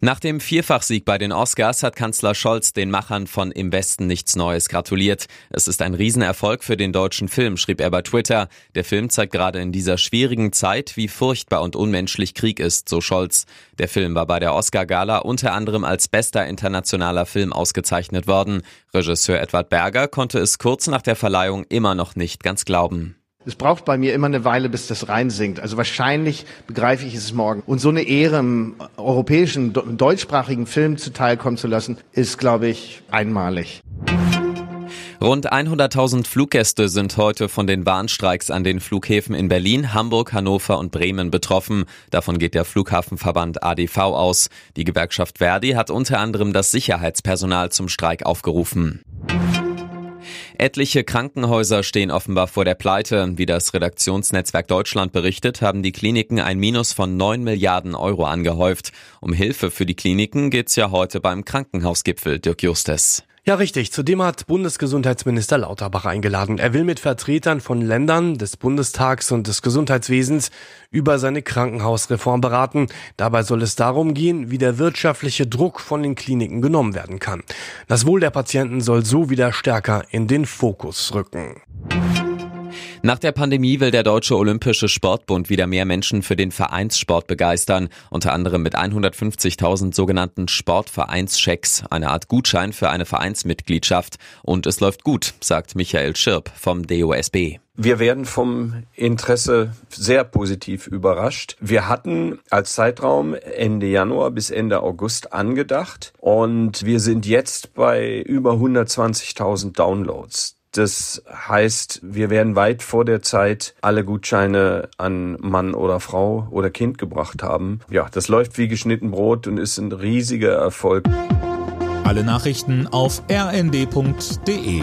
Nach dem Vierfachsieg bei den Oscars hat Kanzler Scholz den Machern von Im Westen nichts Neues gratuliert. Es ist ein Riesenerfolg für den deutschen Film, schrieb er bei Twitter. Der Film zeigt gerade in dieser schwierigen Zeit, wie furchtbar und unmenschlich Krieg ist, so Scholz. Der Film war bei der Oscar-Gala unter anderem als bester internationaler Film ausgezeichnet worden. Regisseur Edward Berger konnte es kurz nach der Verleihung immer noch nicht ganz glauben. Es braucht bei mir immer eine Weile, bis das reinsinkt. Also wahrscheinlich begreife ich es morgen. Und so eine Ehre im europäischen, deutschsprachigen Film zuteilkommen zu lassen, ist, glaube ich, einmalig. Rund 100.000 Fluggäste sind heute von den Warnstreiks an den Flughäfen in Berlin, Hamburg, Hannover und Bremen betroffen. Davon geht der Flughafenverband ADV aus. Die Gewerkschaft Verdi hat unter anderem das Sicherheitspersonal zum Streik aufgerufen. Etliche Krankenhäuser stehen offenbar vor der Pleite. Wie das Redaktionsnetzwerk Deutschland berichtet, haben die Kliniken ein Minus von 9 Milliarden Euro angehäuft. Um Hilfe für die Kliniken geht's ja heute beim Krankenhausgipfel, Dirk Justes. Ja, richtig. Zudem hat Bundesgesundheitsminister Lauterbach eingeladen. Er will mit Vertretern von Ländern, des Bundestags und des Gesundheitswesens über seine Krankenhausreform beraten. Dabei soll es darum gehen, wie der wirtschaftliche Druck von den Kliniken genommen werden kann. Das Wohl der Patienten soll so wieder stärker in den Fokus rücken. Nach der Pandemie will der Deutsche Olympische Sportbund wieder mehr Menschen für den Vereinssport begeistern, unter anderem mit 150.000 sogenannten Sportvereinschecks, eine Art Gutschein für eine Vereinsmitgliedschaft. Und es läuft gut, sagt Michael Schirp vom DOSB. Wir werden vom Interesse sehr positiv überrascht. Wir hatten als Zeitraum Ende Januar bis Ende August angedacht und wir sind jetzt bei über 120.000 Downloads. Das heißt, wir werden weit vor der Zeit alle Gutscheine an Mann oder Frau oder Kind gebracht haben. Ja, das läuft wie geschnitten Brot und ist ein riesiger Erfolg. Alle Nachrichten auf rnd.de